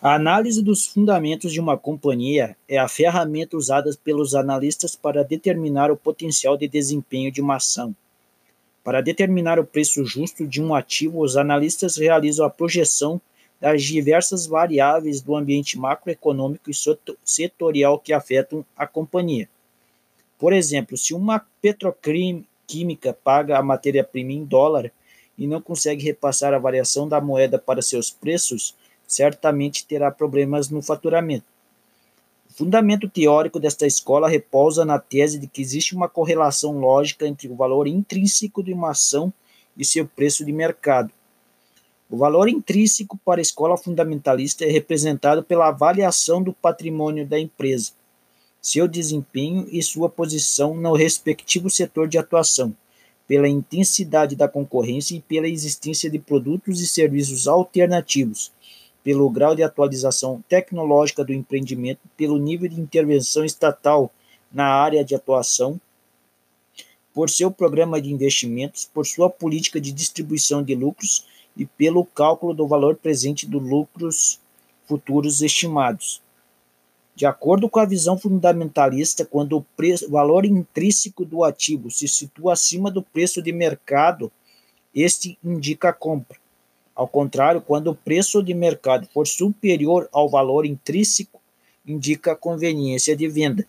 A análise dos fundamentos de uma companhia é a ferramenta usada pelos analistas para determinar o potencial de desempenho de uma ação. Para determinar o preço justo de um ativo, os analistas realizam a projeção das diversas variáveis do ambiente macroeconômico e setorial que afetam a companhia. Por exemplo, se uma petroquímica paga a matéria-prima em dólar e não consegue repassar a variação da moeda para seus preços, certamente terá problemas no faturamento. O fundamento teórico desta escola repousa na tese de que existe uma correlação lógica entre o valor intrínseco de uma ação e seu preço de mercado. O valor intrínseco para a escola fundamentalista é representado pela avaliação do patrimônio da empresa, seu desempenho e sua posição no respectivo setor de atuação, pela intensidade da concorrência e pela existência de produtos e serviços alternativos, pelo grau de atualização tecnológica do empreendimento, pelo nível de intervenção estatal na área de atuação, por seu programa de investimentos, por sua política de distribuição de lucros e pelo cálculo do valor presente dos lucros futuros estimados. De acordo com a visão fundamentalista, quando o preço, valor intrínseco do ativo se situa acima do preço de mercado, este indica a compra. Ao contrário, quando o preço de mercado for superior ao valor intrínseco, indica a conveniência de venda.